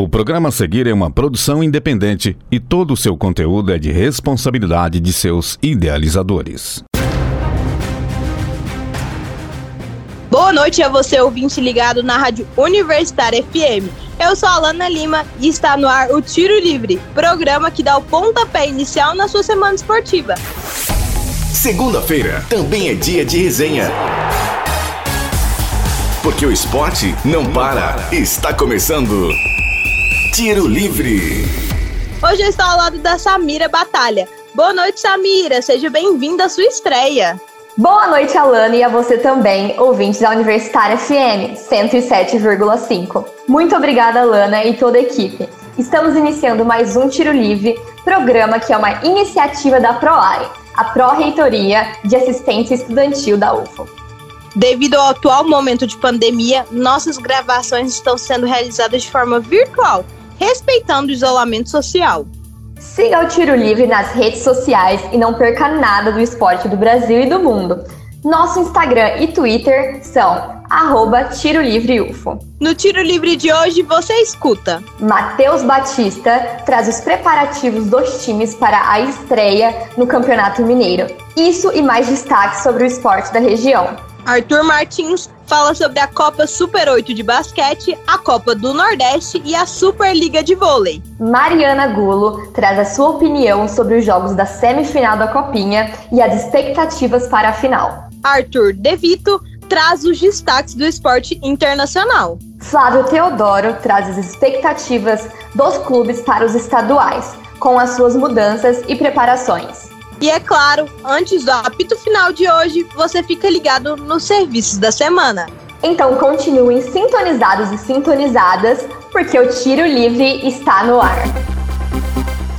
O programa a seguir é uma produção independente e todo o seu conteúdo é de responsabilidade de seus idealizadores. Boa noite a você, ouvinte ligado na Rádio Universitária FM. Eu sou a Alana Lima e está no ar o Tiro Livre, programa que dá o pontapé inicial na sua semana esportiva. Segunda-feira também é dia de resenha. Porque o esporte não para. Está começando. Tiro Livre. Hoje eu estou ao lado da Samira Batalha. Boa noite, Samira. Seja bem-vinda à sua estreia. Boa noite, Alana, e a você também, ouvinte da Universitária FM 107,5. Muito obrigada, Alana e toda a equipe. Estamos iniciando mais um Tiro Livre, programa que é uma iniciativa da PROAI, a Pró-Reitoria de Assistência Estudantil da UFO. Devido ao atual momento de pandemia, nossas gravações estão sendo realizadas de forma virtual, respeitando o isolamento social. Siga o Tiro Livre nas redes sociais e não perca nada do esporte do Brasil e do mundo. Nosso Instagram e Twitter são arroba Tiro Livre UFO. No Tiro Livre de hoje você escuta. Matheus Batista traz os preparativos dos times para a estreia no Campeonato Mineiro. Isso e mais destaques sobre o esporte da região. Arthur Martins fala sobre a Copa Super 8 de basquete, a Copa do Nordeste e a Superliga de vôlei. Mariana Gulo traz a sua opinião sobre os jogos da semifinal da Copinha e as expectativas para a final. Arthur Devito traz os destaques do esporte internacional. Flávio Teodoro traz as expectativas dos clubes para os estaduais, com as suas mudanças e preparações. E é claro, antes do apito final de hoje, você fica ligado nos serviços da semana. Então continuem sintonizados e sintonizadas, porque o Tiro Livre está no ar.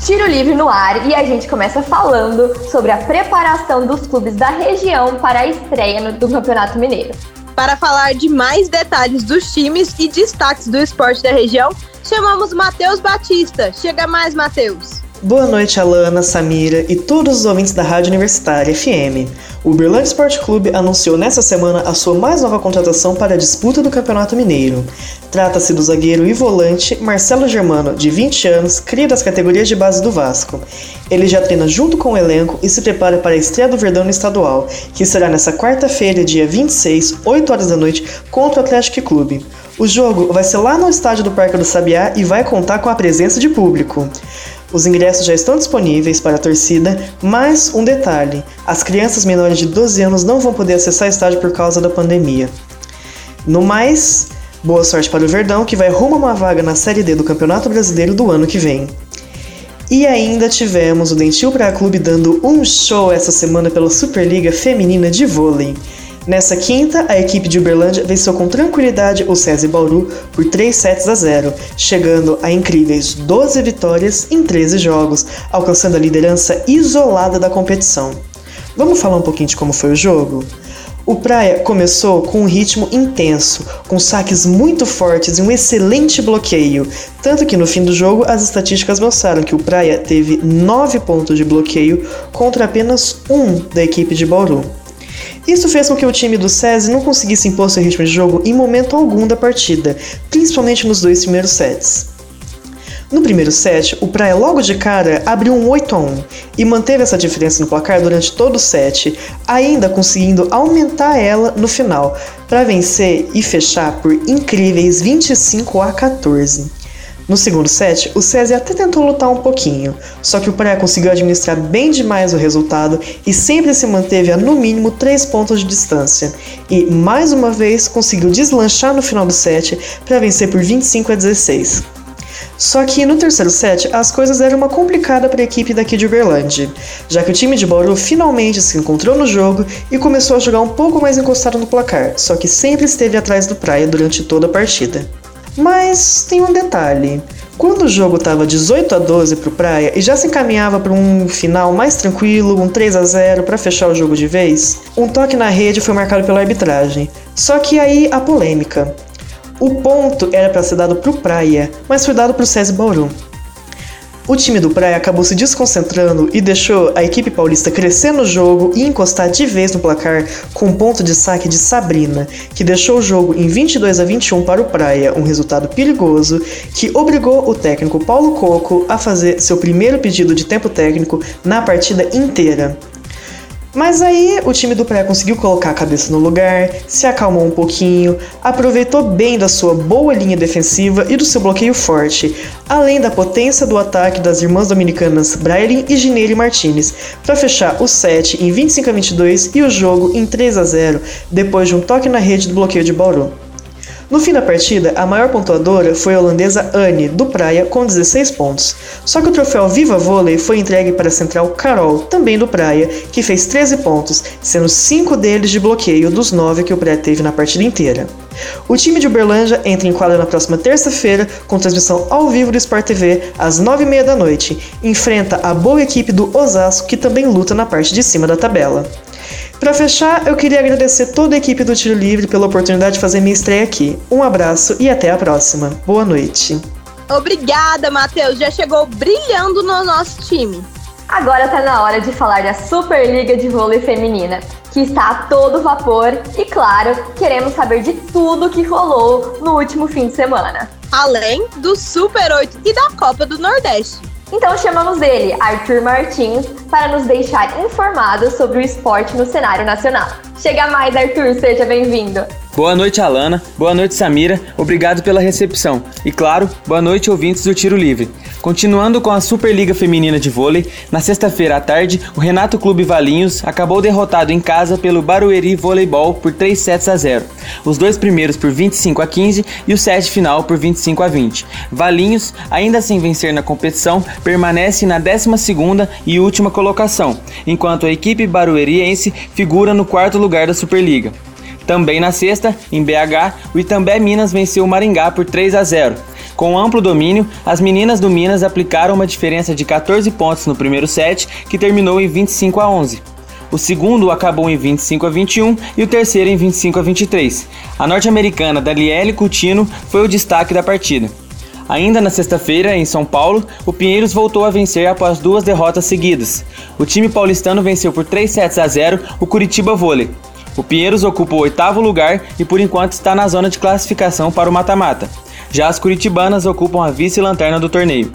Tiro Livre no ar e a gente começa falando sobre a preparação dos clubes da região para a estreia do Campeonato Mineiro. Para falar de mais detalhes dos times e destaques do esporte da região, chamamos Matheus Batista. Chega mais, Matheus. Boa noite, Alana, Samira e todos os ouvintes da Rádio Universitária FM. O Uberlândia Esporte Clube anunciou nesta semana a sua mais nova contratação para a disputa do Campeonato Mineiro. Trata-se do zagueiro e volante Marcelo Germano, de 20 anos, cria das categorias de base do Vasco. Ele já treina junto com o elenco e se prepara para a estreia do Verdão no estadual, que será nesta quarta-feira, dia 26, 8 horas da noite, contra o Atlético Clube. O jogo vai ser lá no estádio do Parque do Sabiá e vai contar com a presença de público. Os ingressos já estão disponíveis para a torcida, mas um detalhe: as crianças menores de 12 anos não vão poder acessar o estádio por causa da pandemia. No mais, boa sorte para o Verdão, que vai rumo a uma vaga na Série D do Campeonato Brasileiro do ano que vem. E ainda tivemos o Dentil Praia Clube dando um show essa semana pela Superliga Feminina de Vôlei. Nessa quinta, a equipe de Uberlândia venceu com tranquilidade o César Bauru por 3 sets a 0, chegando a incríveis 12 vitórias em 13 jogos, alcançando a liderança isolada da competição. Vamos falar um pouquinho de como foi o jogo? O Praia começou com um ritmo intenso, com saques muito fortes e um excelente bloqueio, tanto que no fim do jogo as estatísticas mostraram que o Praia teve 9 pontos de bloqueio contra apenas um da equipe de Bauru. Isso fez com que o time do SESI não conseguisse impor seu ritmo de jogo em momento algum da partida, principalmente nos dois primeiros sets. No primeiro set, o Praia logo de cara abriu um 8 a 1 e manteve essa diferença no placar durante todo o set, ainda conseguindo aumentar ela no final, para vencer e fechar por incríveis 25 a 14. No segundo set, o César até tentou lutar um pouquinho, só que o Praia conseguiu administrar bem demais o resultado e sempre se manteve a no mínimo 3 pontos de distância, e mais uma vez conseguiu deslanchar no final do set para vencer por 25 a 16. Só que no terceiro set, as coisas eram uma complicada para a equipe daqui de Uberlândia, já que o time de Bauru finalmente se encontrou no jogo e começou a jogar um pouco mais encostado no placar, só que sempre esteve atrás do Praia durante toda a partida. Mas tem um detalhe. Quando o jogo estava 18 a 12 para o Praia e já se encaminhava para um final mais tranquilo, um 3 a 0 para fechar o jogo de vez, um toque na rede foi marcado pela arbitragem. Só que aí a polêmica. O ponto era para ser dado para o Praia, mas foi dado para o César Bauru. O time do Praia acabou se desconcentrando e deixou a equipe paulista crescer no jogo e encostar de vez no placar com ponto de saque de Sabrina, que deixou o jogo em 22 a 21 para o Praia, um resultado perigoso que obrigou o técnico Paulo Coco a fazer seu primeiro pedido de tempo técnico na partida inteira. Mas aí o time do Praia conseguiu colocar a cabeça no lugar, se acalmou um pouquinho, aproveitou bem da sua boa linha defensiva e do seu bloqueio forte, além da potência do ataque das irmãs dominicanas Brailin e Gineire Martinez, para fechar o set em 25 a 22 e o jogo em 3 a 0, depois de um toque na rede do bloqueio de Bauru. No fim da partida, a maior pontuadora foi a holandesa Anne, do Praia, com 16 pontos. Só que o troféu Viva Vôlei foi entregue para a central Carol, também do Praia, que fez 13 pontos, sendo 5 deles de bloqueio dos 9 que o Praia teve na partida inteira. O time de Uberlândia entra em quadra na próxima terça-feira, com transmissão ao vivo do Sport TV, às 9h30 da noite. Enfrenta a boa equipe do Osasco, que também luta na parte de cima da tabela. Para fechar, eu queria agradecer toda a equipe do Tiro Livre pela oportunidade de fazer minha estreia aqui. Um abraço e até a próxima. Boa noite. Obrigada, Matheus. Já chegou brilhando no nosso time. Agora está na hora de falar da Superliga de Vôlei Feminina, que está a todo vapor e, claro, queremos saber de tudo que rolou no último fim de semana. Além do Super 8 e da Copa do Nordeste. Então chamamos ele, Arthur Martins, para nos deixar informados sobre o esporte no cenário nacional. Chega mais, Arthur, seja bem-vindo. Boa noite, Alana. Boa noite, Samira. Obrigado pela recepção. E claro, boa noite, ouvintes do Tiro Livre. Continuando com a Superliga Feminina de Vôlei, na sexta-feira à tarde, o Renato Clube Valinhos acabou derrotado em casa pelo Barueri Voleibol por 3 sets a 0. Os dois primeiros por 25 a 15 e o set final por 25 a 20. Valinhos, ainda sem vencer na competição, permanece na 12ª e última colocação, enquanto a equipe barueriense figura no quarto lugar da Superliga. Também na sexta, em BH, o Itambé Minas venceu o Maringá por 3 a 0. Com amplo domínio, as meninas do Minas aplicaram uma diferença de 14 pontos no primeiro set, que terminou em 25 a 11. O segundo acabou em 25 a 21 e o terceiro em 25 a 23. A norte-americana Daniele Coutinho foi o destaque da partida. Ainda na sexta-feira, em São Paulo, o Pinheiros voltou a vencer após duas derrotas seguidas. O time paulistano venceu por 3 sets a 0 o Curitiba Vôlei. O Pinheiros ocupa o oitavo lugar e por enquanto está na zona de classificação para o mata-mata. Já as curitibanas ocupam a vice-lanterna do torneio.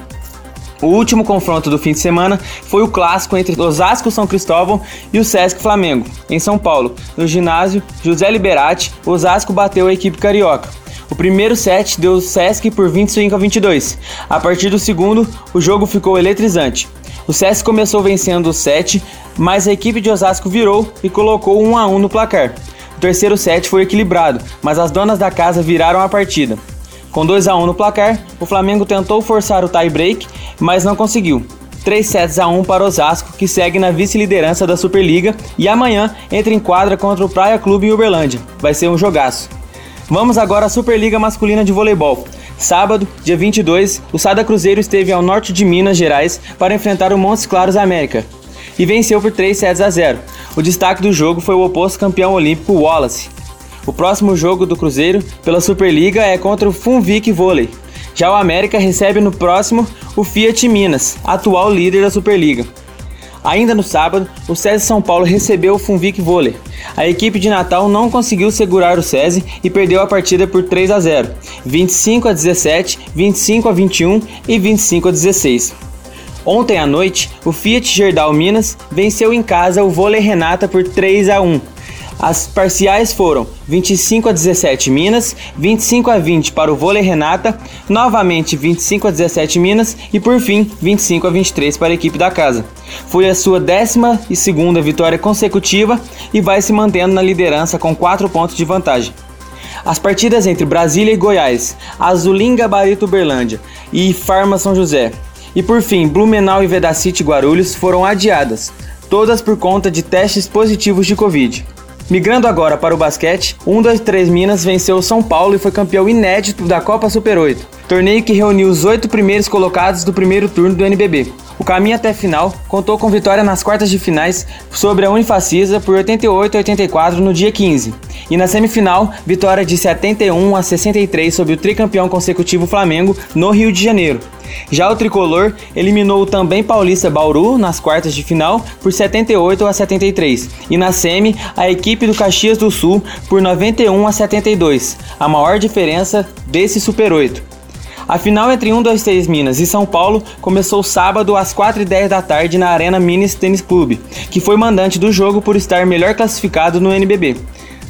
O último confronto do fim de semana foi o clássico entre Osasco São Cristóvão e o Sesc Flamengo, em São Paulo. No ginásio José Liberati, Osasco bateu a equipe carioca. O primeiro set deu Sesc por 25 a 22. A partir do segundo, o jogo ficou eletrizante. O Sesc começou vencendo o set, mas a equipe de Osasco virou e colocou 1 a 1 no placar. O terceiro set foi equilibrado, mas as donas da casa viraram a partida. Com 2 a 1 no placar, o Flamengo tentou forçar o tie-break, mas não conseguiu. 3 sets a 1 para Osasco, que segue na vice-liderança da Superliga e amanhã entra em quadra contra o Praia Clube em Uberlândia. Vai ser um jogaço. Vamos agora à Superliga Masculina de Voleibol. Sábado, dia 22, o Sada Cruzeiro esteve ao norte de Minas Gerais para enfrentar o Montes Claros América e venceu por 3 sets a 0. O destaque do jogo foi o oposto campeão olímpico Wallace. O próximo jogo do Cruzeiro pela Superliga é contra o Funvic Vôlei. Já o América recebe no próximo o Fiat Minas, atual líder da Superliga. Ainda no sábado, o SESI São Paulo recebeu o Funvic Vôlei. A equipe de Natal não conseguiu segurar o SESI e perdeu a partida por 3 a 0, 25 a 17, 25 a 21 e 25 a 16. Ontem à noite, o Fiat Gerdau Minas venceu em casa o Vôlei Renata por 3 a 1. As parciais foram 25 a 17 Minas, 25 a 20 para o Vôlei Renata, novamente 25 a 17 Minas e por fim 25 a 23 para a equipe da casa. Foi a sua décima e segunda vitória consecutiva e vai se mantendo na liderança com 4 pontos de vantagem. As partidas entre Brasília e Goiás, Azulim Gabarito Berlândia e Farma São José, e por fim Blumenau e Vedacity Guarulhos foram adiadas, todas por conta de testes positivos de Covid. Migrando agora para o basquete, 123 Minas venceu o São Paulo e foi campeão inédito da Copa Super 8, torneio que reuniu os oito primeiros colocados do primeiro turno do NBB. O caminho até a final contou com vitória nas quartas de finais sobre a Unifacisa por 88 a 84 no dia 15. E na semifinal, vitória de 71 a 63 sobre o tricampeão consecutivo Flamengo no Rio de Janeiro. Já o tricolor eliminou o também paulista Bauru nas quartas de final por 78 a 73 e na semi a equipe do Caxias do Sul por 91 a 72, a maior diferença desse Super 8. A final entre 123 Minas e São Paulo começou sábado às 4h10 da tarde na Arena Minas Tênis Clube, que foi mandante do jogo por estar melhor classificado no NBB.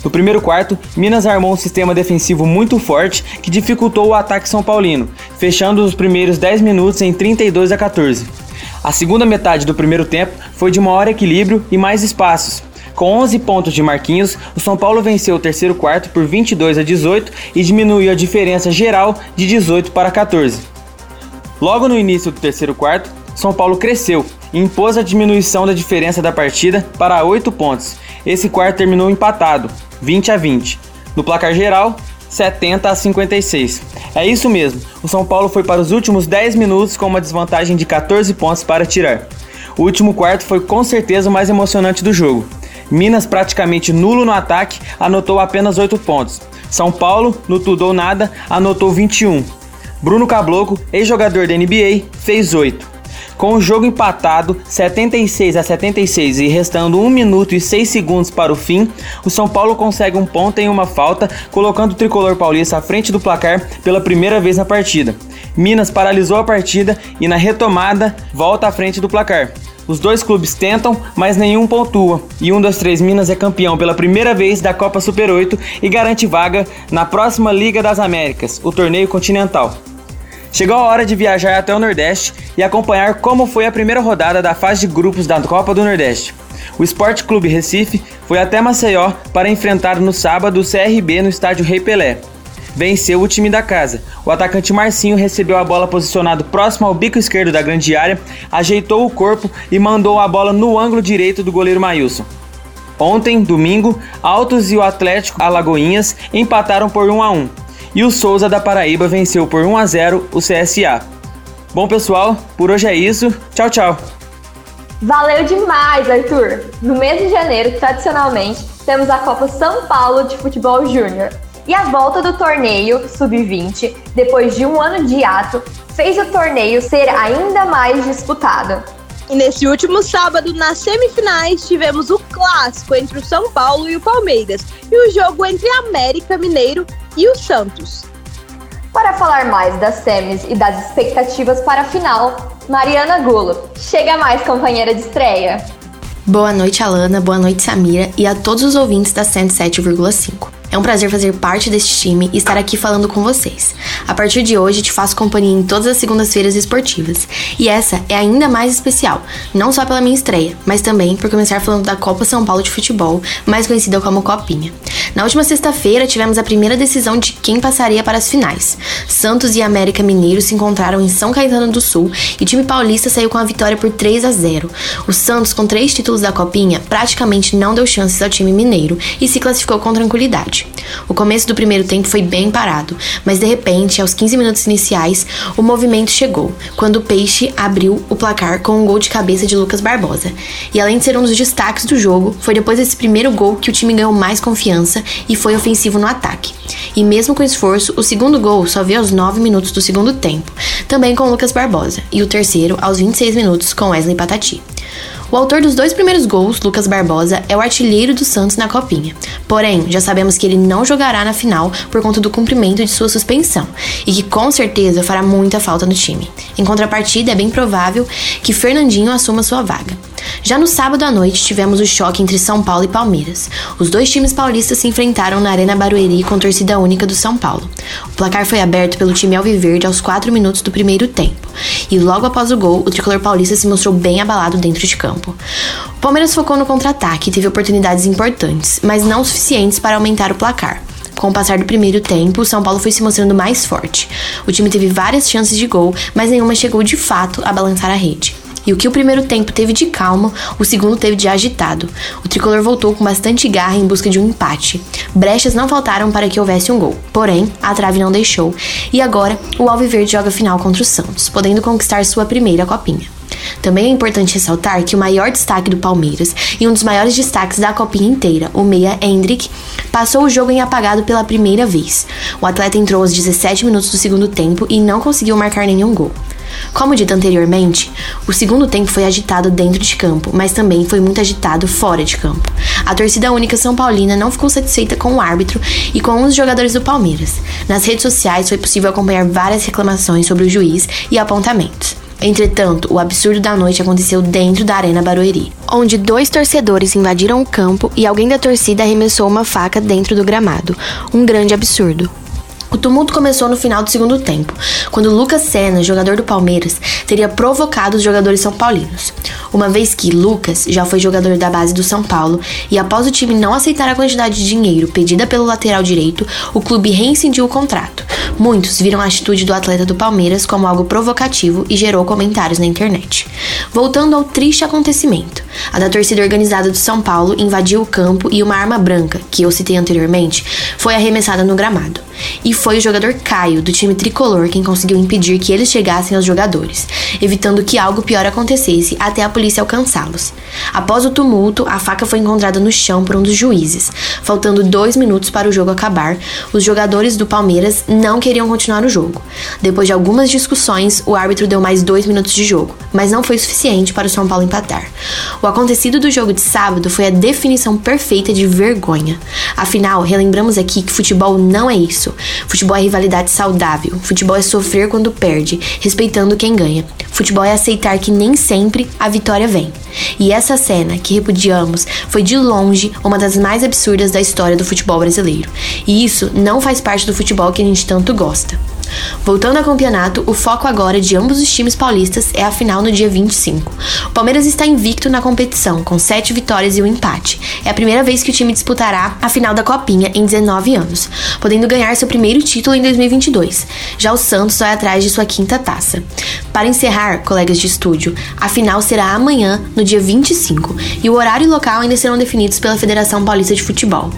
No primeiro quarto, Minas armou um sistema defensivo muito forte que dificultou o ataque são paulino, fechando os primeiros 10 minutos em 32 a 14. A segunda metade do primeiro tempo foi de maior equilíbrio e mais espaços, com 11 pontos de Marquinhos, o São Paulo venceu o terceiro quarto por 22 a 18 e diminuiu a diferença geral de 18 para 14. Logo no início do terceiro quarto, São Paulo cresceu e impôs a diminuição da diferença da partida para 8 pontos. Esse quarto terminou empatado, 20 a 20. No placar geral, 70 a 56. É isso mesmo, o São Paulo foi para os últimos 10 minutos com uma desvantagem de 14 pontos para tirar. O último quarto foi com certeza o mais emocionante do jogo. Minas, praticamente nulo no ataque, anotou apenas 8 pontos. São Paulo, no tudo ou nada, anotou 21. Bruno Caboclo, ex-jogador da NBA, fez 8. Com o jogo empatado 76 a 76 e restando 1 minuto e 6 segundos para o fim, o São Paulo consegue um ponto em uma falta, colocando o tricolor paulista à frente do placar pela primeira vez na partida. Minas paralisou a partida e na retomada volta à frente do placar. Os dois clubes tentam, mas nenhum pontua. E um das três Minas é campeão pela primeira vez da Copa Super 8 e garante vaga na próxima Liga das Américas, o torneio continental. Chegou a hora de viajar até o Nordeste e acompanhar como foi a primeira rodada da fase de grupos da Copa do Nordeste. O Esporte Clube Recife foi até Maceió para enfrentar no sábado o CRB no estádio Rei Pelé venceu o time da casa. O atacante Marcinho recebeu a bola posicionado próximo ao bico esquerdo da grande área, ajeitou o corpo e mandou a bola no ângulo direito do goleiro Maílson. Ontem, domingo, Altos e o Atlético Alagoinhas empataram por 1 a 1 e o Souza da Paraíba venceu por 1 a 0 o CSA. Bom pessoal, por hoje é isso. Tchau, tchau. Valeu demais, Arthur! No mês de janeiro, tradicionalmente, temos a Copa São Paulo de Futebol Júnior, e a volta do torneio Sub-20, depois de um ano de ato, fez o torneio ser ainda mais disputado. E nesse último sábado, nas semifinais, tivemos o clássico entre o São Paulo e o Palmeiras e o jogo entre América Mineiro e o Santos. Para falar mais das semis e das expectativas para a final, Mariana Gulo, chega mais companheira de estreia. Boa noite, Alana, boa noite, Samira e a todos os ouvintes da 107,5. É um prazer fazer parte deste time e estar aqui falando com vocês. A partir de hoje, te faço companhia em todas as segundas-feiras esportivas. E essa é ainda mais especial, não só pela minha estreia, mas também por começar falando da Copa São Paulo de Futebol, mais conhecida como Copinha. Na última sexta-feira, tivemos a primeira decisão de quem passaria para as finais. Santos e América Mineiro se encontraram em São Caetano do Sul e o time paulista saiu com a vitória por 3 a 0. O Santos, com três títulos da Copinha, praticamente não deu chances ao time mineiro e se classificou com tranquilidade. O começo do primeiro tempo foi bem parado, mas de repente, aos 15 minutos iniciais, o movimento chegou, quando o Peixe abriu o placar com um gol de cabeça de Lucas Barbosa. E além de ser um dos destaques do jogo, foi depois desse primeiro gol que o time ganhou mais confiança e foi ofensivo no ataque. E mesmo com esforço, o segundo gol só veio aos 9 minutos do segundo tempo, também com Lucas Barbosa, e o terceiro aos 26 minutos com Wesley Patati. O autor dos dois primeiros gols, Lucas Barbosa, é o artilheiro do Santos na Copinha. Porém, já sabemos que ele não jogará na final por conta do cumprimento de sua suspensão e que com certeza fará muita falta no time. Em contrapartida, é bem provável que Fernandinho assuma sua vaga. Já no sábado à noite, tivemos o choque entre São Paulo e Palmeiras. Os dois times paulistas se enfrentaram na Arena Barueri com torcida única do São Paulo. O placar foi aberto pelo time alviverde aos 4 minutos do primeiro tempo. E logo após o gol, o tricolor paulista se mostrou bem abalado dentro de campo. O Palmeiras focou no contra-ataque e teve oportunidades importantes, mas não suficientes para aumentar o placar. Com o passar do primeiro tempo, o São Paulo foi se mostrando mais forte. O time teve várias chances de gol, mas nenhuma chegou de fato a balançar a rede. E o que o primeiro tempo teve de calmo, o segundo teve de agitado. O tricolor voltou com bastante garra em busca de um empate. Brechas não faltaram para que houvesse um gol, porém, a trave não deixou. E agora, o Alviverde joga final contra o Santos, podendo conquistar sua primeira copinha. Também é importante ressaltar que o maior destaque do Palmeiras e um dos maiores destaques da copinha inteira, o meia Hendrick, passou o jogo em apagado pela primeira vez. O atleta entrou aos 17 minutos do segundo tempo e não conseguiu marcar nenhum gol. Como dito anteriormente, o segundo tempo foi agitado dentro de campo, mas também foi muito agitado fora de campo. A torcida única São Paulina não ficou satisfeita com o árbitro e com os jogadores do Palmeiras. Nas redes sociais foi possível acompanhar várias reclamações sobre o juiz e apontamentos. Entretanto, o absurdo da noite aconteceu dentro da Arena Barueri, onde dois torcedores invadiram o campo e alguém da torcida arremessou uma faca dentro do gramado. Um grande absurdo. O tumulto começou no final do segundo tempo, quando Lucas Senna, jogador do Palmeiras, teria provocado os jogadores são paulinos. Uma vez que Lucas já foi jogador da base do São Paulo e após o time não aceitar a quantidade de dinheiro pedida pelo lateral direito, o clube reincidiu o contrato. Muitos viram a atitude do atleta do Palmeiras como algo provocativo e gerou comentários na internet. Voltando ao triste acontecimento, a da torcida organizada do São Paulo invadiu o campo e uma arma branca, que eu citei anteriormente, foi arremessada no gramado. E foi o jogador Caio, do time tricolor, quem conseguiu impedir que eles chegassem aos jogadores, evitando que algo pior acontecesse até a polícia alcançá-los. Após o tumulto, a faca foi encontrada no chão por um dos juízes. Faltando dois minutos para o jogo acabar, os jogadores do Palmeiras não queriam continuar o jogo. Depois de algumas discussões, o árbitro deu mais dois minutos de jogo, mas não foi suficiente para o São Paulo empatar. O acontecido do jogo de sábado foi a definição perfeita de vergonha. Afinal, relembramos aqui que futebol não é isso. Futebol é rivalidade saudável. Futebol é sofrer quando perde, respeitando quem ganha. Futebol é aceitar que nem sempre a vitória vem. E essa cena, que repudiamos, foi de longe uma das mais absurdas da história do futebol brasileiro. E isso não faz parte do futebol que a gente tanto gosta. Voltando ao campeonato, o foco agora de ambos os times paulistas é a final no dia 25. O Palmeiras está invicto na competição, com 7 vitórias e um empate. É a primeira vez que o time disputará a final da Copinha em 19 anos, podendo ganhar seu primeiro título em 2022. Já o Santos vai atrás de sua quinta taça. Para encerrar, colegas de estúdio, a final será amanhã, no dia 25, e o horário e local ainda serão definidos pela Federação Paulista de Futebol.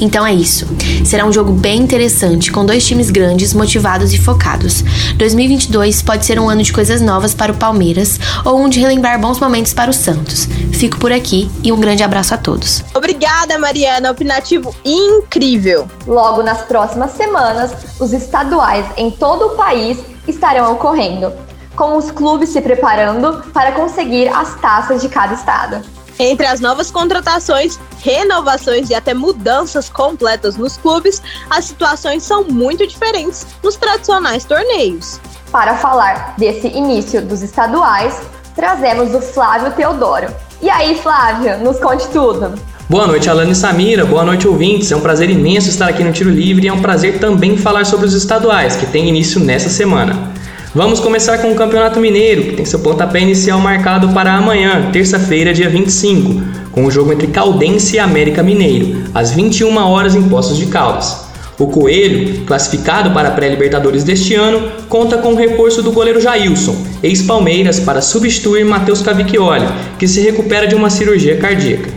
Então é isso. Será um jogo bem interessante, com dois times grandes, motivados e focados. 2022 pode ser um ano de coisas novas para o Palmeiras ou um de relembrar bons momentos para o Santos. Fico por aqui e um grande abraço a todos. Obrigada, Mariana. Opinativo incrível. Logo nas próximas semanas, os estaduais em todo o país estarão ocorrendo, com os clubes se preparando para conseguir as taças de cada estado. Entre as novas contratações, renovações e até mudanças completas nos clubes, as situações são muito diferentes nos tradicionais torneios. Para falar desse início dos estaduais, trazemos o Flávio Teodoro. E aí, Flávio, nos conte tudo. Boa noite, Alana e Samira. Boa noite, ouvintes. É um prazer imenso estar aqui no Tiro Livre e é um prazer também falar sobre os estaduais, que tem início nessa semana. Vamos começar com o Campeonato Mineiro, que tem seu pontapé inicial marcado para amanhã, terça-feira, dia 25, com o jogo entre Caldense e América Mineiro, às 21 horas em Poços de Caldas. O Coelho, classificado para a pré-Libertadores deste ano, conta com o reforço do goleiro Jailson, ex-Palmeiras, para substituir Matheus Cavicchioli, que se recupera de uma cirurgia cardíaca.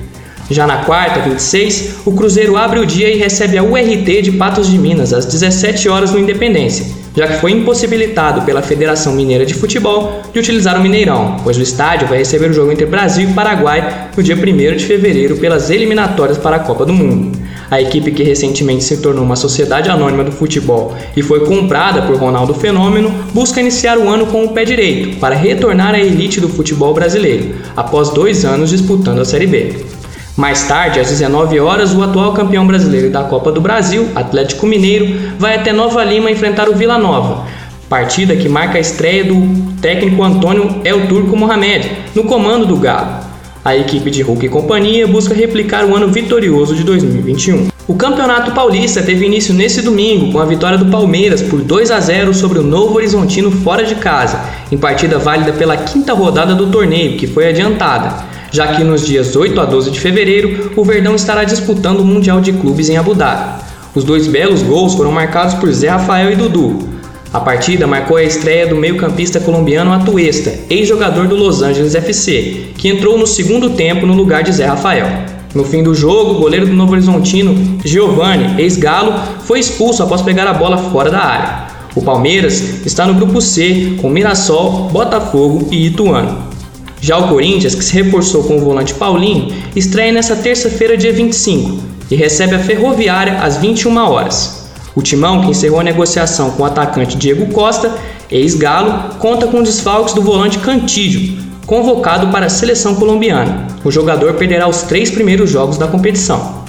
Já na quarta, 26, o Cruzeiro abre o dia e recebe a URT de Patos de Minas às 17 horas no Independência, já que foi impossibilitado pela Federação Mineira de Futebol de utilizar o Mineirão, pois o estádio vai receber o jogo entre Brasil e Paraguai no dia 1 de fevereiro pelas eliminatórias para a Copa do Mundo. A equipe que recentemente se tornou uma sociedade anônima do futebol e foi comprada por Ronaldo Fenômeno busca iniciar o ano com o pé direito para retornar à elite do futebol brasileiro, após dois anos disputando a Série B. Mais tarde, às 19 horas, o atual campeão brasileiro da Copa do Brasil, Atlético Mineiro, vai até Nova Lima enfrentar o Vila Nova. Partida que marca a estreia do técnico Antônio El Turco Mohamed no comando do Galo. A equipe de Hulk e companhia busca replicar o ano vitorioso de 2021. O Campeonato Paulista teve início nesse domingo com a vitória do Palmeiras por 2 a 0 sobre o Novo Horizontino fora de casa, em partida válida pela quinta rodada do torneio, que foi adiantada já que nos dias 8 a 12 de fevereiro o Verdão estará disputando o Mundial de Clubes em Abu Dhabi. Os dois belos gols foram marcados por Zé Rafael e Dudu. A partida marcou a estreia do meio-campista colombiano Atuesta, ex-jogador do Los Angeles FC, que entrou no segundo tempo no lugar de Zé Rafael. No fim do jogo, o goleiro do Novo Horizontino, Giovanni, ex-galo, foi expulso após pegar a bola fora da área. O Palmeiras está no grupo C com Mirassol, Botafogo e Ituano. Já o Corinthians, que se reforçou com o volante Paulinho, estreia nesta terça-feira, dia 25, e recebe a Ferroviária às 21 horas. O Timão, que encerrou a negociação com o atacante Diego Costa, ex-Galo, conta com desfalques do volante Cantídio, convocado para a seleção colombiana. O jogador perderá os três primeiros jogos da competição.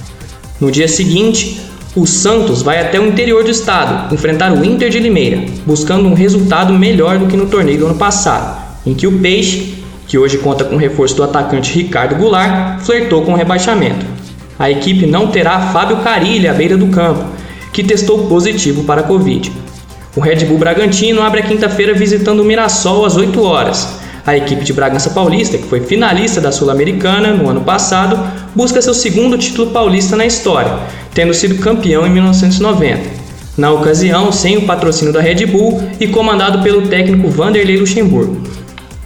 No dia seguinte, o Santos vai até o interior do estado enfrentar o Inter de Limeira, buscando um resultado melhor do que no torneio do ano passado, em que o Peixe, que hoje conta com o reforço do atacante Ricardo Goulart, flertou com o rebaixamento. A equipe não terá Fábio Carilha à beira do campo, que testou positivo para a Covid. O Red Bull Bragantino abre a quinta-feira visitando o Mirassol às 8 horas. A equipe de Bragança Paulista, que foi finalista da Sul-Americana no ano passado, busca seu segundo título paulista na história, tendo sido campeão em 1990. Na ocasião, sem o patrocínio da Red Bull e comandado pelo técnico Vanderlei Luxemburgo.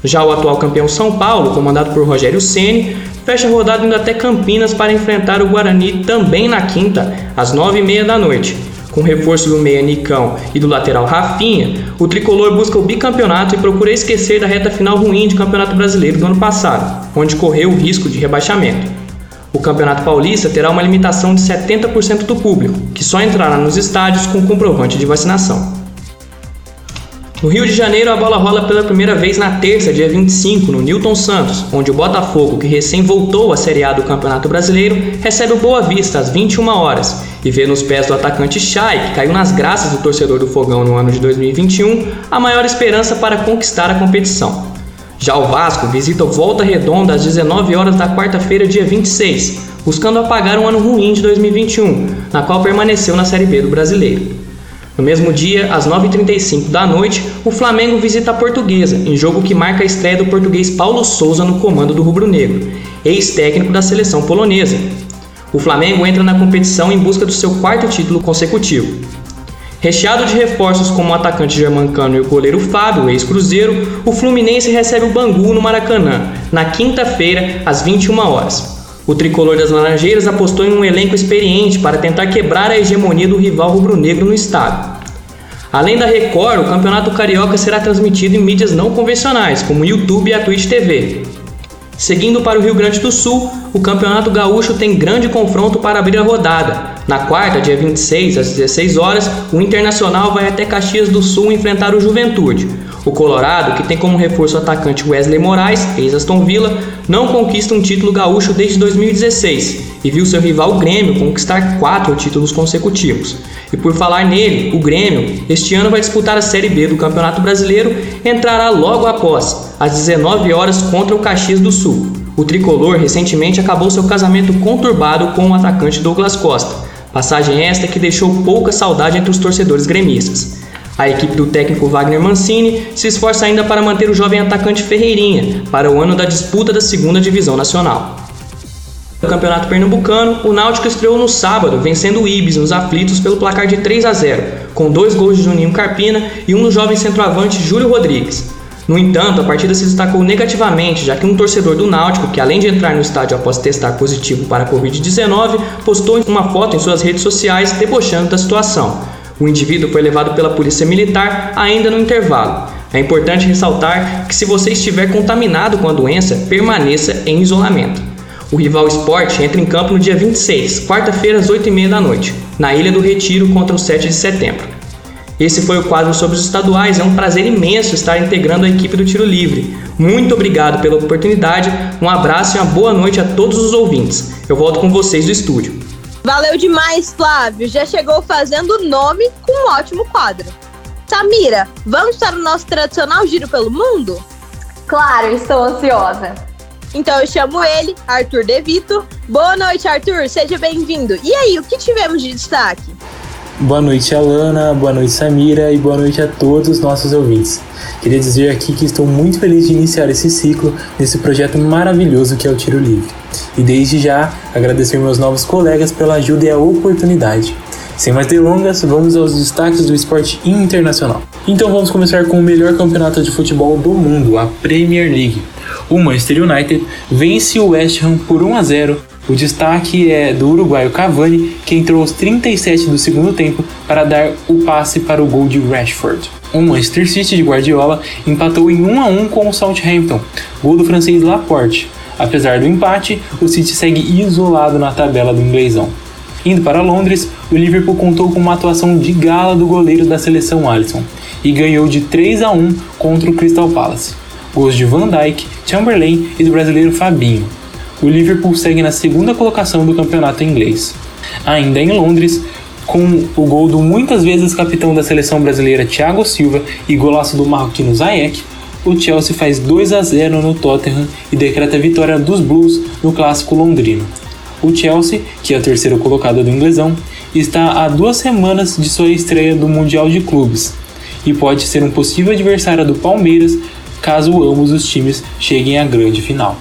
Já o atual campeão São Paulo, comandado por Rogério Ceni, fecha a rodada indo até Campinas para enfrentar o Guarani também na quinta, às nove e meia da noite. Com reforço do meia Nicão e do lateral Rafinha, o tricolor busca o bicampeonato e procura esquecer da reta final ruim de Campeonato Brasileiro do ano passado, onde correu o risco de rebaixamento. O Campeonato Paulista terá uma limitação de 70% do público, que só entrará nos estádios com comprovante de vacinação. No Rio de Janeiro, a bola rola pela primeira vez na terça, dia 25, no Newton Santos, onde o Botafogo, que recém voltou à Série A do Campeonato Brasileiro, recebe o Boa Vista às 21 horas e vê nos pés do atacante Chay, que caiu nas graças do torcedor do Fogão no ano de 2021, a maior esperança para conquistar a competição. Já o Vasco visita o Volta Redonda às 19 horas da quarta-feira, dia 26, buscando apagar um ano ruim de 2021, na qual permaneceu na Série B do Brasileiro. No mesmo dia, às 9h35 da noite, o Flamengo visita a Portuguesa, em jogo que marca a estreia do português Paulo Souza no comando do rubro-negro, ex-técnico da seleção polonesa. O Flamengo entra na competição em busca do seu quarto título consecutivo. Recheado de reforços como o atacante germancano e o goleiro Fábio, ex-cruzeiro, o Fluminense recebe o Bangu no Maracanã, na quinta-feira, às 21 horas. O tricolor das Laranjeiras apostou em um elenco experiente para tentar quebrar a hegemonia do rival rubro-negro no estado. Além da Record, o Campeonato Carioca será transmitido em mídias não convencionais, como YouTube e a Twitch TV. Seguindo para o Rio Grande do Sul, o Campeonato Gaúcho tem grande confronto para abrir a rodada. Na quarta, dia 26, às 16 horas, o Internacional vai até Caxias do Sul enfrentar o Juventude. O Colorado, que tem como reforço o atacante Wesley Moraes, ex-Aston Villa, não conquista um título gaúcho desde 2016 e viu seu rival Grêmio conquistar quatro títulos consecutivos. E por falar nele, o Grêmio, este ano vai disputar a Série B do Campeonato Brasileiro e entrará logo após, às 19 horas contra o Caxias do Sul. O tricolor recentemente acabou seu casamento conturbado com o atacante Douglas Costa, passagem esta que deixou pouca saudade entre os torcedores gremistas. A equipe do técnico Wagner Mancini se esforça ainda para manter o jovem atacante Ferreirinha para o ano da disputa da segunda divisão nacional. No Campeonato Pernambucano, o Náutico estreou no sábado, vencendo o Ibis nos aflitos pelo placar de 3 a 0, com dois gols de Juninho Carpina e um do jovem centroavante Júlio Rodrigues. No entanto, a partida se destacou negativamente, já que um torcedor do Náutico, que além de entrar no estádio após testar positivo para a Covid-19, postou uma foto em suas redes sociais debochando da situação. O indivíduo foi levado pela polícia militar ainda no intervalo. É importante ressaltar que se você estiver contaminado com a doença, permaneça em isolamento. O rival Esporte entra em campo no dia 26, quarta-feira às 8h30 da noite, na Ilha do Retiro contra o 7 de setembro. Esse foi o quadro sobre os estaduais. É um prazer imenso estar integrando a equipe do Tiro Livre. Muito obrigado pela oportunidade, um abraço e uma boa noite a todos os ouvintes. Eu volto com vocês do estúdio. Valeu demais, Flávio. Já chegou fazendo nome com um ótimo quadro. Samira, vamos para o nosso tradicional giro pelo mundo? Claro, estou ansiosa. Então eu chamo ele, Arthur Devito. Boa noite, Arthur. Seja bem-vindo. E aí, o que tivemos de destaque? Boa noite, Alana. Boa noite, Samira. E boa noite a todos os nossos ouvintes. Queria dizer aqui que estou muito feliz de iniciar esse ciclo nesse projeto maravilhoso que é o Tiro Livre. E desde já agradecer meus novos colegas pela ajuda e a oportunidade. Sem mais delongas, vamos aos destaques do esporte internacional. Então vamos começar com o melhor campeonato de futebol do mundo, a Premier League. O Manchester United vence o West Ham por 1 a 0. O destaque é do uruguaio Cavani, que entrou aos 37 do segundo tempo para dar o passe para o gol de Rashford. O Manchester City de Guardiola empatou em 1 a 1 com o Southampton, gol do francês Laporte. Apesar do empate, o City segue isolado na tabela do inglesão. Indo para Londres, o Liverpool contou com uma atuação de gala do goleiro da seleção Alisson e ganhou de 3 a 1 contra o Crystal Palace. Gols de Van Dijk, Chamberlain e do brasileiro Fabinho. O Liverpool segue na segunda colocação do campeonato inglês. Ainda em Londres, com o gol do muitas vezes capitão da seleção brasileira Thiago Silva e golaço do marroquino Zayek, o Chelsea faz 2 a 0 no Tottenham e decreta a vitória dos Blues no clássico londrino. O Chelsea, que é o terceiro colocado do inglesão, está a duas semanas de sua estreia do Mundial de Clubes e pode ser um possível adversário do Palmeiras caso ambos os times cheguem à grande final.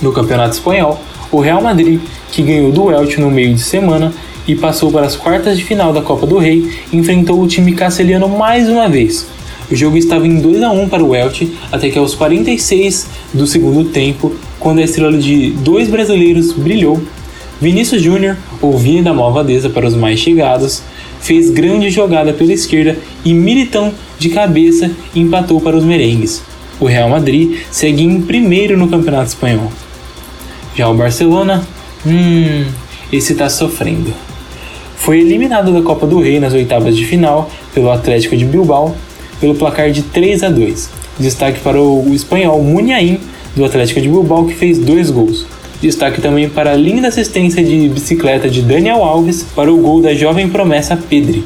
No Campeonato Espanhol, o Real Madrid, que ganhou do Elche no meio de semana e passou para as quartas de final da Copa do Rei, enfrentou o time castelhano mais uma vez. O jogo estava em 2 a 1 para o Elche até que aos 46 do segundo tempo, quando a estrela de dois brasileiros brilhou Vinícius Júnior, ou Vini da Malvadeza para os mais chegados, fez grande jogada pela esquerda e Militão de cabeça empatou para os merengues. O Real Madrid segue em primeiro no Campeonato Espanhol. Já o Barcelona, hum, esse está sofrendo. Foi eliminado da Copa do Rei nas oitavas de final pelo Atlético de Bilbao pelo placar de 3 a 2. Destaque para o espanhol Muniain do Atlético de Bilbao que fez dois gols. Destaque também para a linda assistência de bicicleta de Daniel Alves para o gol da jovem promessa Pedri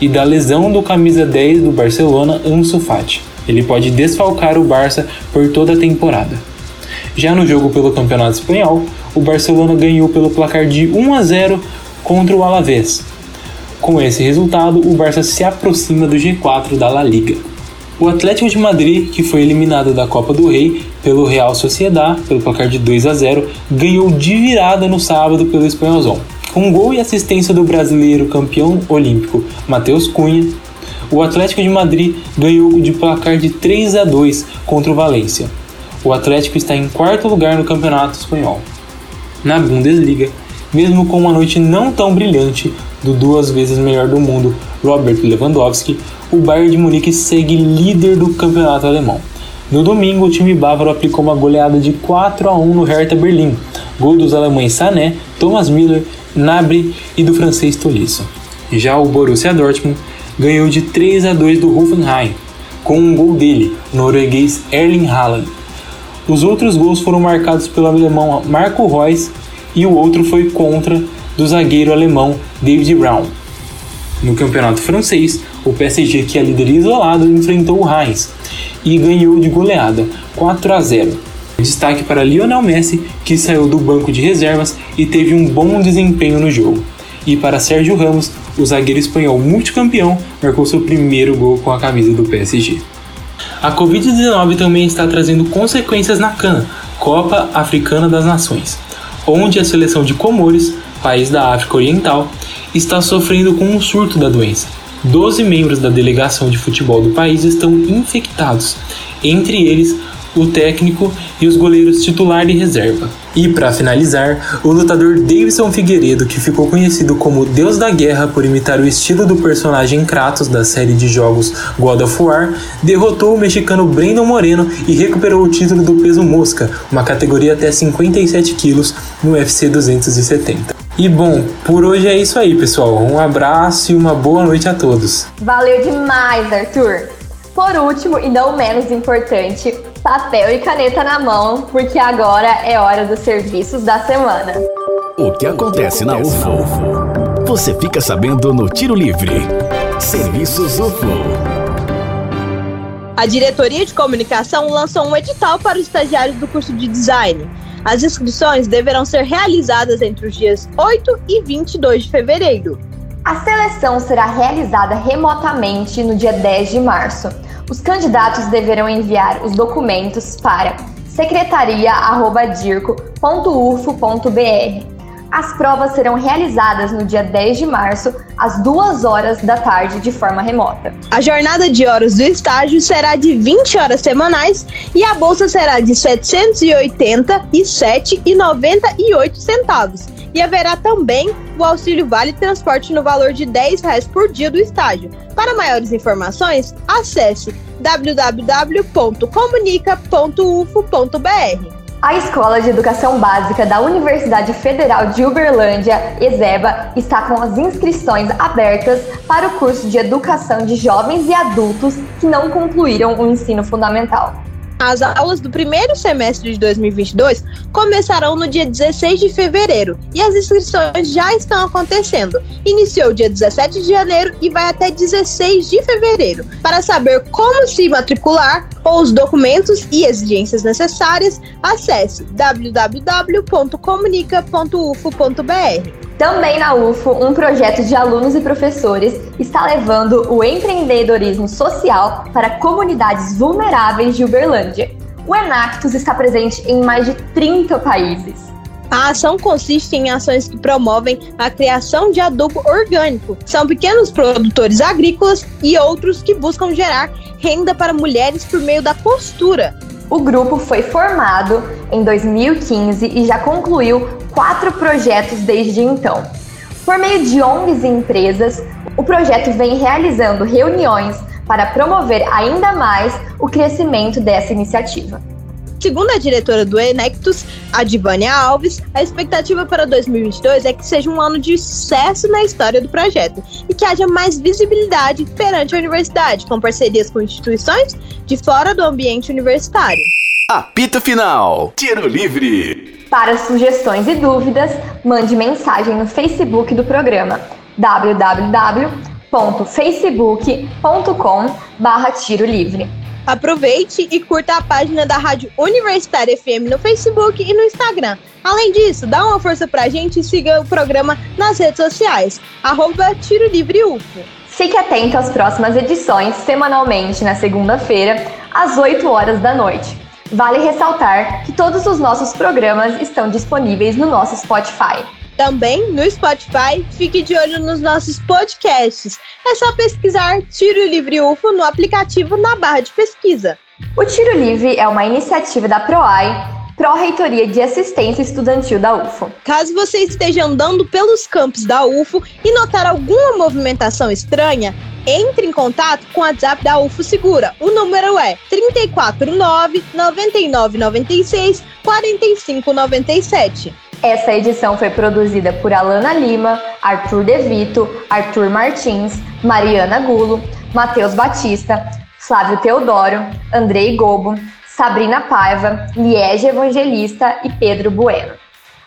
e da lesão do camisa 10 do Barcelona Ansu Fati. Ele pode desfalcar o Barça por toda a temporada. Já no jogo pelo Campeonato Espanhol, o Barcelona ganhou pelo placar de 1 a 0 contra o Alavés. Com esse resultado, o Barça se aproxima do G4 da La Liga. O Atlético de Madrid, que foi eliminado da Copa do Rei pelo Real Sociedad, pelo placar de 2 a 0, ganhou de virada no sábado pelo Espanholzão. Com gol e assistência do brasileiro campeão olímpico Matheus Cunha, o Atlético de Madrid ganhou de placar de 3 a 2 contra o Valência. O Atlético está em quarto lugar no Campeonato Espanhol. Na Bundesliga, mesmo com uma noite não tão brilhante do duas vezes melhor do mundo Robert Lewandowski, o Bayern de Munique segue líder do campeonato alemão. No domingo, o time bávaro aplicou uma goleada de 4 a 1 no Hertha Berlim, gol dos alemães Sané, Thomas Müller, Gnabry e do francês Tolisso. Já o Borussia Dortmund ganhou de 3 a 2 do Hoffenheim, com um gol dele, norueguês Erling Haaland. Os outros gols foram marcados pelo alemão Marco Reus e o outro foi contra do zagueiro alemão David Brown. No campeonato francês, o PSG, que é líder isolado, enfrentou o Reims e ganhou de goleada 4 a 0. Destaque para Lionel Messi, que saiu do banco de reservas e teve um bom desempenho no jogo. E para Sérgio Ramos, o zagueiro espanhol multicampeão marcou seu primeiro gol com a camisa do PSG. A Covid-19 também está trazendo consequências na CAN, Copa Africana das Nações, onde a seleção de Comores, país da África Oriental, está sofrendo com um surto da doença. Doze membros da delegação de futebol do país estão infectados, entre eles o técnico e os goleiros titular e reserva. E para finalizar, o lutador Davidson Figueiredo, que ficou conhecido como Deus da Guerra por imitar o estilo do personagem Kratos da série de jogos God of War, derrotou o mexicano Brandon Moreno e recuperou o título do peso mosca, uma categoria até 57 quilos no UFC 270. E bom, por hoje é isso aí, pessoal. Um abraço e uma boa noite a todos. Valeu demais, Arthur! Por último, e não menos importante, papel e caneta na mão, porque agora é hora dos serviços da semana. O que acontece na UFO? Você fica sabendo no Tiro Livre. Serviços UFO. A Diretoria de Comunicação lançou um edital para os estagiários do curso de design. As inscrições deverão ser realizadas entre os dias 8 e 22 de fevereiro. A seleção será realizada remotamente no dia 10 de março. Os candidatos deverão enviar os documentos para secretaria.dirco.ufo.br. As provas serão realizadas no dia 10 de março, às 2 horas da tarde, de forma remota. A jornada de horas do estágio será de 20 horas semanais e a bolsa será de R$ 787,98 centavos. E haverá também o auxílio Vale Transporte no valor de 10 reais por dia do estágio. Para maiores informações, acesse www.comunica.ufo.br. A Escola de Educação Básica da Universidade Federal de Uberlândia, ESEBA, está com as inscrições abertas para o curso de Educação de Jovens e Adultos que não concluíram o ensino fundamental. As aulas do primeiro semestre de 2022 começarão no dia 16 de fevereiro e as inscrições já estão acontecendo. Iniciou dia 17 de janeiro e vai até 16 de fevereiro. Para saber como se matricular ou os documentos e exigências necessárias, acesse www.comunica.ufo.br. Também na UFO, um projeto de alunos e professores está levando o empreendedorismo social para comunidades vulneráveis de Uberlândia. O Enactus está presente em mais de 30 países. A ação consiste em ações que promovem a criação de adubo orgânico. São pequenos produtores agrícolas e outros que buscam gerar renda para mulheres por meio da postura. O grupo foi formado em 2015 e já concluiu quatro projetos desde então. Por meio de ONGs e empresas, o projeto vem realizando reuniões para promover ainda mais o crescimento dessa iniciativa. Segundo a diretora do Enectus, a Divânia Alves, a expectativa para 2022 é que seja um ano de sucesso na história do projeto e que haja mais visibilidade perante a universidade, com parcerias com instituições de fora do ambiente universitário. Apito Final. Tiro Livre. Para sugestões e dúvidas, mande mensagem no Facebook do programa www.facebook.com/tiro livre. Aproveite e curta a página da Rádio Universitária FM no Facebook e no Instagram. Além disso, dá uma força pra gente e siga o programa nas redes sociais, arroba Tiro Livre UFO. Fique atento às próximas edições, semanalmente na segunda-feira, às 8 horas da noite. Vale ressaltar que todos os nossos programas estão disponíveis no nosso Spotify. Também no Spotify, fique de olho nos nossos podcasts. É só pesquisar Tiro Livre UFO no aplicativo na barra de pesquisa. O Tiro Livre é uma iniciativa da PROAI, Pró-Reitoria de Assistência Estudantil da UFO. Caso você esteja andando pelos campos da UFO e notar alguma movimentação estranha, entre em contato com o WhatsApp da UFO Segura. O número é 349 9996 4597. Essa edição foi produzida por Alana Lima, Arthur Devito, Arthur Martins, Mariana Gulo, Matheus Batista, Flávio Teodoro, Andrei Gobo, Sabrina Paiva, Liege Evangelista e Pedro Bueno.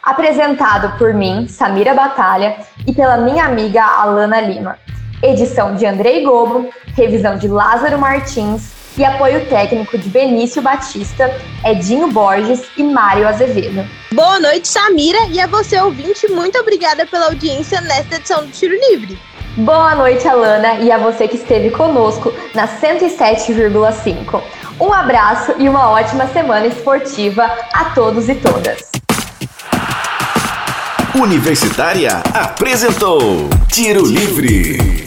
Apresentado por mim, Samira Batalha, e pela minha amiga Alana Lima. Edição de Andrei Gobo, revisão de Lázaro Martins e apoio técnico de Benício Batista, Edinho Borges e Mário Azevedo. Boa noite, Samira, e a você, ouvinte, muito obrigada pela audiência nesta edição do Tiro Livre. Boa noite, Alana, e a você que esteve conosco na 107,5. Um abraço e uma ótima semana esportiva a todos e todas. Universitária apresentou Tiro Livre.